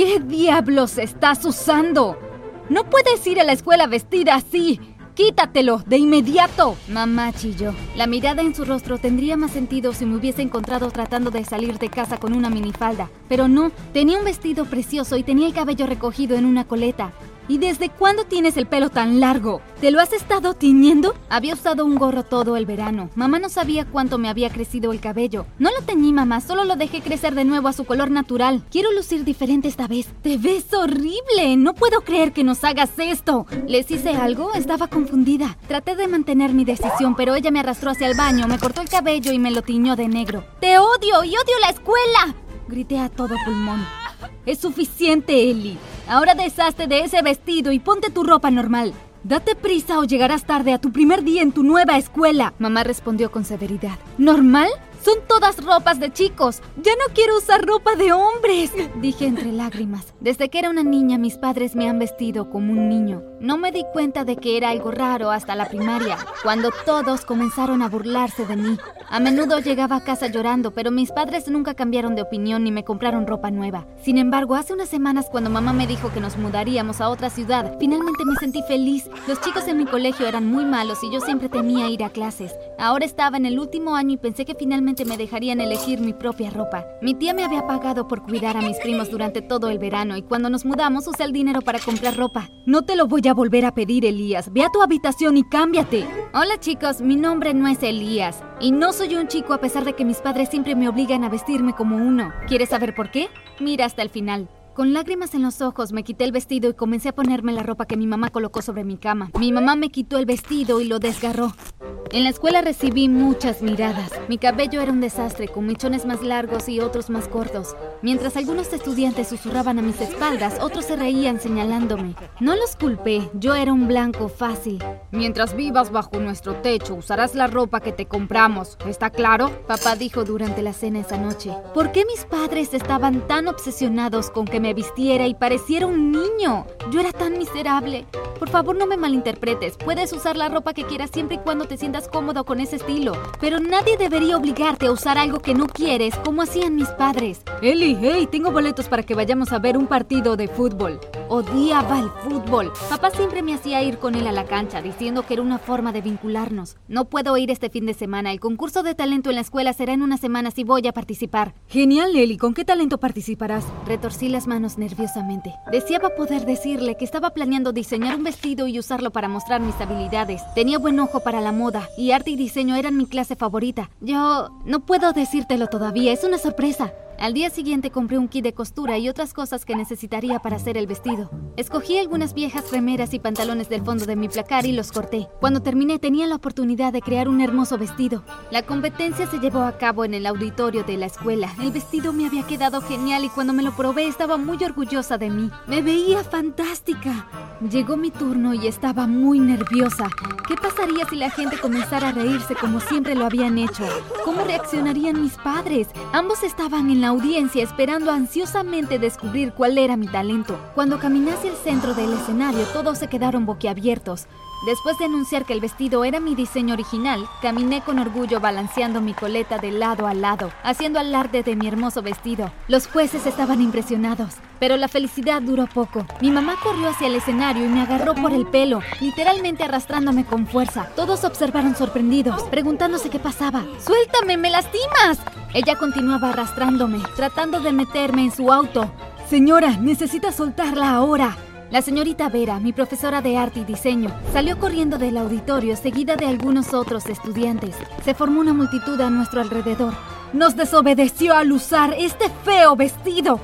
¿Qué diablos estás usando? No puedes ir a la escuela vestida así. ¡Quítatelo! ¡De inmediato! Mamá chilló. La mirada en su rostro tendría más sentido si me hubiese encontrado tratando de salir de casa con una minifalda. Pero no, tenía un vestido precioso y tenía el cabello recogido en una coleta. ¿Y desde cuándo tienes el pelo tan largo? ¿Te lo has estado tiñendo? Había usado un gorro todo el verano. Mamá no sabía cuánto me había crecido el cabello. No lo teñí, mamá, solo lo dejé crecer de nuevo a su color natural. Quiero lucir diferente esta vez. Te ves horrible. No puedo creer que nos hagas esto. ¿Les hice algo? Estaba confundida. Traté de mantener mi decisión, pero ella me arrastró hacia el baño, me cortó el cabello y me lo tiñó de negro. ¡Te odio y odio la escuela! Grité a todo pulmón. Es suficiente, Ellie. Ahora deshazte de ese vestido y ponte tu ropa normal. Date prisa o llegarás tarde a tu primer día en tu nueva escuela. Mamá respondió con severidad. ¿Normal? Son todas ropas de chicos. Ya no quiero usar ropa de hombres, dije entre lágrimas. Desde que era una niña mis padres me han vestido como un niño. No me di cuenta de que era algo raro hasta la primaria, cuando todos comenzaron a burlarse de mí. A menudo llegaba a casa llorando, pero mis padres nunca cambiaron de opinión ni me compraron ropa nueva. Sin embargo, hace unas semanas cuando mamá me dijo que nos mudaríamos a otra ciudad, finalmente me sentí feliz. Los chicos en mi colegio eran muy malos y yo siempre temía ir a clases. Ahora estaba en el último año y pensé que finalmente me dejarían elegir mi propia ropa. Mi tía me había pagado por cuidar a mis primos durante todo el verano y cuando nos mudamos usé el dinero para comprar ropa. No te lo voy a volver a pedir, Elías. Ve a tu habitación y cámbiate. Hola chicos, mi nombre no es Elías y no soy un chico a pesar de que mis padres siempre me obligan a vestirme como uno. ¿Quieres saber por qué? Mira hasta el final. Con lágrimas en los ojos me quité el vestido y comencé a ponerme la ropa que mi mamá colocó sobre mi cama. Mi mamá me quitó el vestido y lo desgarró. En la escuela recibí muchas miradas. Mi cabello era un desastre, con mechones más largos y otros más cortos. Mientras algunos estudiantes susurraban a mis espaldas, otros se reían señalándome. No los culpé, yo era un blanco fácil. Mientras vivas bajo nuestro techo, usarás la ropa que te compramos. ¿Está claro? Papá dijo durante la cena esa noche. ¿Por qué mis padres estaban tan obsesionados con que me vistiera y pareciera un niño? Yo era tan miserable. Por favor, no me malinterpretes. Puedes usar la ropa que quieras siempre y cuando te sientas cómodo con ese estilo. Pero nadie debería obligarte a usar algo que no quieres, como hacían mis padres. Eli, hey, tengo boletos para que vayamos a ver un partido de fútbol. Odiaba el fútbol. Papá siempre me hacía ir con él a la cancha, diciendo que era una forma de vincularnos. No puedo ir este fin de semana. El concurso de talento en la escuela será en una semana si voy a participar. Genial, Eli. ¿Con qué talento participarás? Retorcí las manos nerviosamente. Deseaba poder decirle que estaba planeando diseñar un vestido y usarlo para mostrar mis habilidades. Tenía buen ojo para la moda y arte y diseño eran mi clase favorita. Yo no puedo decírtelo todavía, es una sorpresa. Al día siguiente compré un kit de costura y otras cosas que necesitaría para hacer el vestido. Escogí algunas viejas remeras y pantalones del fondo de mi placar y los corté. Cuando terminé tenía la oportunidad de crear un hermoso vestido. La competencia se llevó a cabo en el auditorio de la escuela. El vestido me había quedado genial y cuando me lo probé estaba muy orgullosa de mí. Me veía fantástica. Llegó mi turno y estaba muy nerviosa. ¿Qué pasaría si la gente comenzara a reírse como siempre lo habían hecho? ¿Cómo reaccionarían mis padres? Ambos estaban en la audiencia esperando ansiosamente descubrir cuál era mi talento. Cuando caminé hacia el centro del escenario, todos se quedaron boquiabiertos. Después de anunciar que el vestido era mi diseño original, caminé con orgullo balanceando mi coleta de lado a lado, haciendo alarde de mi hermoso vestido. Los jueces estaban impresionados, pero la felicidad duró poco. Mi mamá corrió hacia el escenario y me agarró por el pelo, literalmente arrastrándome con fuerza. Todos observaron sorprendidos, preguntándose qué pasaba. ¡Suéltame, me lastimas! Ella continuaba arrastrándome, tratando de meterme en su auto. Señora, necesita soltarla ahora. La señorita Vera, mi profesora de arte y diseño, salió corriendo del auditorio seguida de algunos otros estudiantes. Se formó una multitud a nuestro alrededor. Nos desobedeció al usar este feo vestido.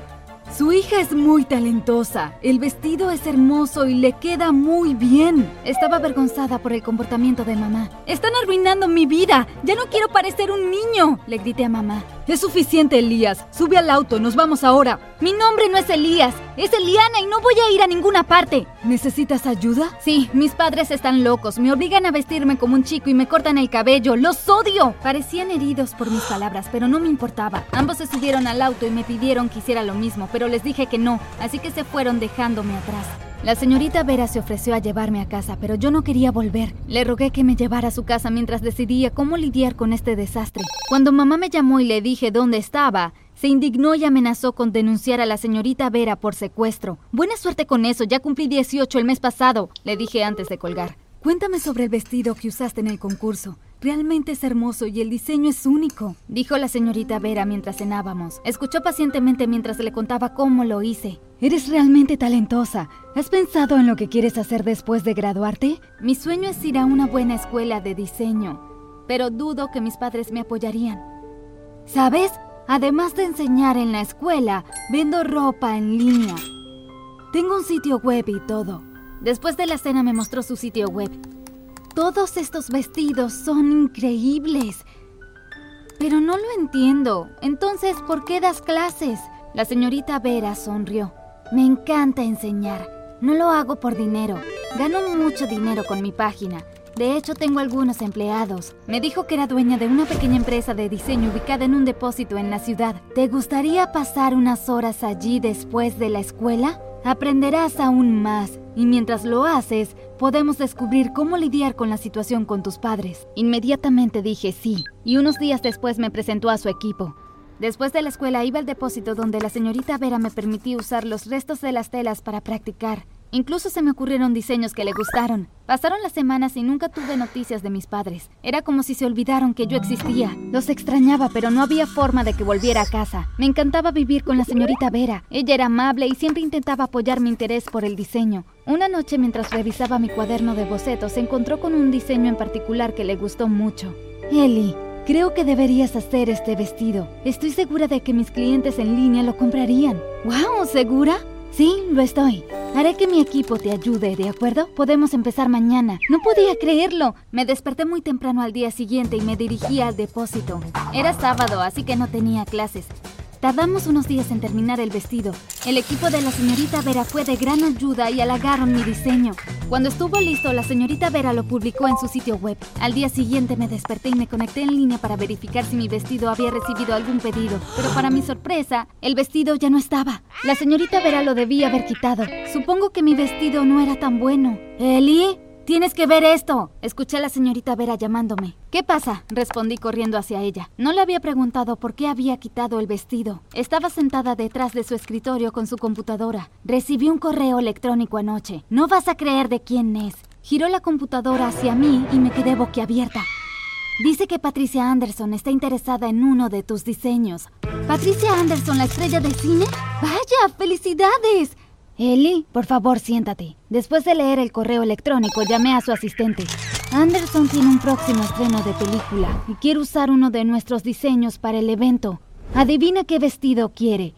Su hija es muy talentosa. El vestido es hermoso y le queda muy bien. Estaba avergonzada por el comportamiento de mamá. Están arruinando mi vida. Ya no quiero parecer un niño, le grité a mamá. Es suficiente, Elías. Sube al auto, nos vamos ahora. Mi nombre no es Elías, es Eliana y no voy a ir a ninguna parte. ¿Necesitas ayuda? Sí, mis padres están locos. Me obligan a vestirme como un chico y me cortan el cabello. ¡Los odio! Parecían heridos por mis palabras, pero no me importaba. Ambos se subieron al auto y me pidieron que hiciera lo mismo, pero les dije que no, así que se fueron dejándome atrás. La señorita Vera se ofreció a llevarme a casa, pero yo no quería volver. Le rogué que me llevara a su casa mientras decidía cómo lidiar con este desastre. Cuando mamá me llamó y le dije dónde estaba, Se indignó y amenazó con denunciar a la señorita Vera por secuestro. Buena suerte con eso, ya cumplí 18 el mes pasado, le dije antes de colgar. Cuéntame sobre el vestido que usaste en el concurso. Realmente es hermoso y el diseño es único, dijo la señorita Vera mientras cenábamos. Escuchó pacientemente mientras le contaba cómo lo hice. Eres realmente talentosa. ¿Has pensado en lo que quieres hacer después de graduarte? Mi sueño es ir a una buena escuela de diseño, pero dudo que mis padres me apoyarían. ¿Sabes? Además de enseñar en la escuela, vendo ropa en línea. Tengo un sitio web y todo. Después de la cena me mostró su sitio web. Todos estos vestidos son increíbles. Pero no lo entiendo. Entonces, ¿por qué das clases? La señorita Vera sonrió. Me encanta enseñar. No lo hago por dinero. Gano mucho dinero con mi página. De hecho, tengo algunos empleados. Me dijo que era dueña de una pequeña empresa de diseño ubicada en un depósito en la ciudad. ¿Te gustaría pasar unas horas allí después de la escuela? Aprenderás aún más y mientras lo haces, podemos descubrir cómo lidiar con la situación con tus padres. Inmediatamente dije sí, y unos días después me presentó a su equipo. Después de la escuela iba al depósito donde la señorita Vera me permitió usar los restos de las telas para practicar. Incluso se me ocurrieron diseños que le gustaron. Pasaron las semanas y nunca tuve noticias de mis padres. Era como si se olvidaron que yo existía. Los extrañaba, pero no había forma de que volviera a casa. Me encantaba vivir con la señorita Vera. Ella era amable y siempre intentaba apoyar mi interés por el diseño. Una noche mientras revisaba mi cuaderno de bocetos, se encontró con un diseño en particular que le gustó mucho. Ellie, Creo que deberías hacer este vestido. Estoy segura de que mis clientes en línea lo comprarían. ¡Wow! ¿Segura? Sí, lo estoy. Haré que mi equipo te ayude, ¿de acuerdo? Podemos empezar mañana. No podía creerlo. Me desperté muy temprano al día siguiente y me dirigí al depósito. Era sábado, así que no tenía clases. Tardamos unos días en terminar el vestido. El equipo de la señorita Vera fue de gran ayuda y halagaron mi diseño. Cuando estuvo listo, la señorita Vera lo publicó en su sitio web. Al día siguiente me desperté y me conecté en línea para verificar si mi vestido había recibido algún pedido. Pero para mi sorpresa, el vestido ya no estaba. La señorita Vera lo debía haber quitado. Supongo que mi vestido no era tan bueno. ¿Eli? Tienes que ver esto. Escuché a la señorita Vera llamándome. ¿Qué pasa? Respondí corriendo hacia ella. No le había preguntado por qué había quitado el vestido. Estaba sentada detrás de su escritorio con su computadora. Recibí un correo electrónico anoche. No vas a creer de quién es. Giró la computadora hacia mí y me quedé boquiabierta. Dice que Patricia Anderson está interesada en uno de tus diseños. ¿Patricia Anderson, la estrella de cine? ¡Vaya! ¡Felicidades! Eli, por favor, siéntate. Después de leer el correo electrónico, llamé a su asistente. Anderson tiene un próximo estreno de película y quiere usar uno de nuestros diseños para el evento. Adivina qué vestido quiere.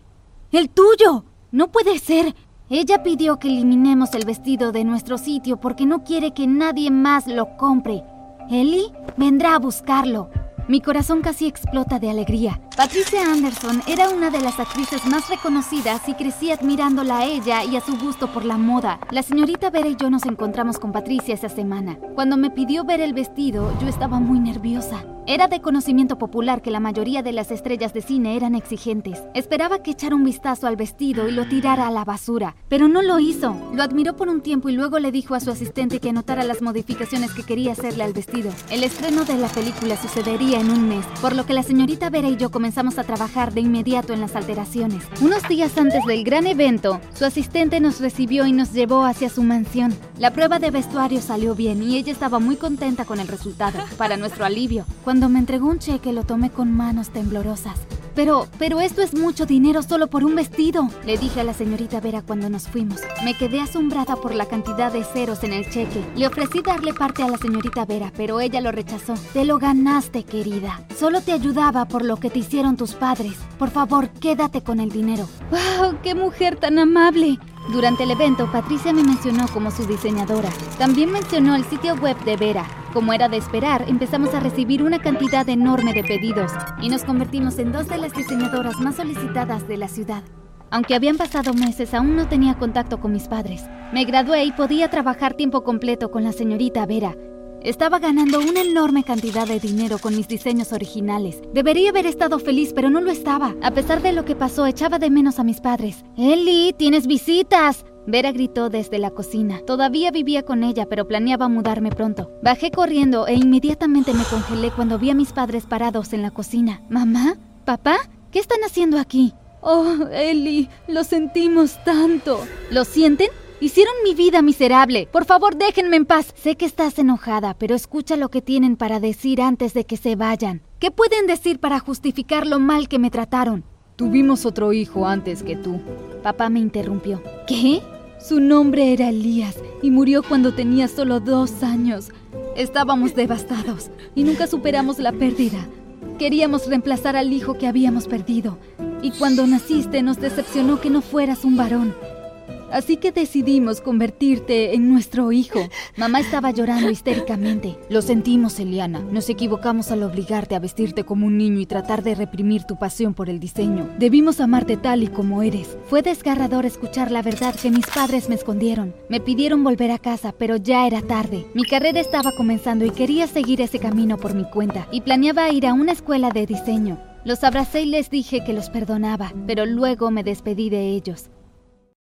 ¡El tuyo! No puede ser. Ella pidió que eliminemos el vestido de nuestro sitio porque no quiere que nadie más lo compre. Eli vendrá a buscarlo. Mi corazón casi explota de alegría. Patricia Anderson era una de las actrices más reconocidas y crecí admirándola a ella y a su gusto por la moda. La señorita Vera y yo nos encontramos con Patricia esa semana. Cuando me pidió ver el vestido, yo estaba muy nerviosa. Era de conocimiento popular que la mayoría de las estrellas de cine eran exigentes. Esperaba que echara un vistazo al vestido y lo tirara a la basura, pero no lo hizo. Lo admiró por un tiempo y luego le dijo a su asistente que anotara las modificaciones que quería hacerle al vestido. El estreno de la película sucedería en un mes, por lo que la señorita Vera y yo comenzamos a trabajar de inmediato en las alteraciones. Unos días antes del gran evento, su asistente nos recibió y nos llevó hacia su mansión. La prueba de vestuario salió bien y ella estaba muy contenta con el resultado, para nuestro alivio. Cuando me entregó un cheque lo tomé con manos temblorosas. Pero, pero esto es mucho dinero solo por un vestido, le dije a la señorita Vera cuando nos fuimos. Me quedé asombrada por la cantidad de ceros en el cheque. Le ofrecí darle parte a la señorita Vera, pero ella lo rechazó. Te lo ganaste, querida. Solo te ayudaba por lo que te hicieron tus padres. Por favor, quédate con el dinero. ¡Wow! ¡Qué mujer tan amable! Durante el evento, Patricia me mencionó como su diseñadora. También mencionó el sitio web de Vera. Como era de esperar, empezamos a recibir una cantidad enorme de pedidos y nos convertimos en dos de las diseñadoras más solicitadas de la ciudad. Aunque habían pasado meses, aún no tenía contacto con mis padres. Me gradué y podía trabajar tiempo completo con la señorita Vera. Estaba ganando una enorme cantidad de dinero con mis diseños originales. Debería haber estado feliz, pero no lo estaba. A pesar de lo que pasó, echaba de menos a mis padres. Eli, tienes visitas. Vera gritó desde la cocina. Todavía vivía con ella, pero planeaba mudarme pronto. Bajé corriendo e inmediatamente me congelé cuando vi a mis padres parados en la cocina. ¿Mamá? ¿Papá? ¿Qué están haciendo aquí? Oh, Ellie, lo sentimos tanto. ¿Lo sienten? Hicieron mi vida miserable. Por favor, déjenme en paz. Sé que estás enojada, pero escucha lo que tienen para decir antes de que se vayan. ¿Qué pueden decir para justificar lo mal que me trataron? Tuvimos otro hijo antes que tú. Papá me interrumpió. ¿Qué? Su nombre era Elías y murió cuando tenía solo dos años. Estábamos devastados y nunca superamos la pérdida. Queríamos reemplazar al hijo que habíamos perdido. Y cuando naciste nos decepcionó que no fueras un varón. Así que decidimos convertirte en nuestro hijo. Mamá estaba llorando histéricamente. Lo sentimos, Eliana. Nos equivocamos al obligarte a vestirte como un niño y tratar de reprimir tu pasión por el diseño. Debimos amarte tal y como eres. Fue desgarrador escuchar la verdad que mis padres me escondieron. Me pidieron volver a casa, pero ya era tarde. Mi carrera estaba comenzando y quería seguir ese camino por mi cuenta. Y planeaba ir a una escuela de diseño. Los abracé y les dije que los perdonaba, pero luego me despedí de ellos.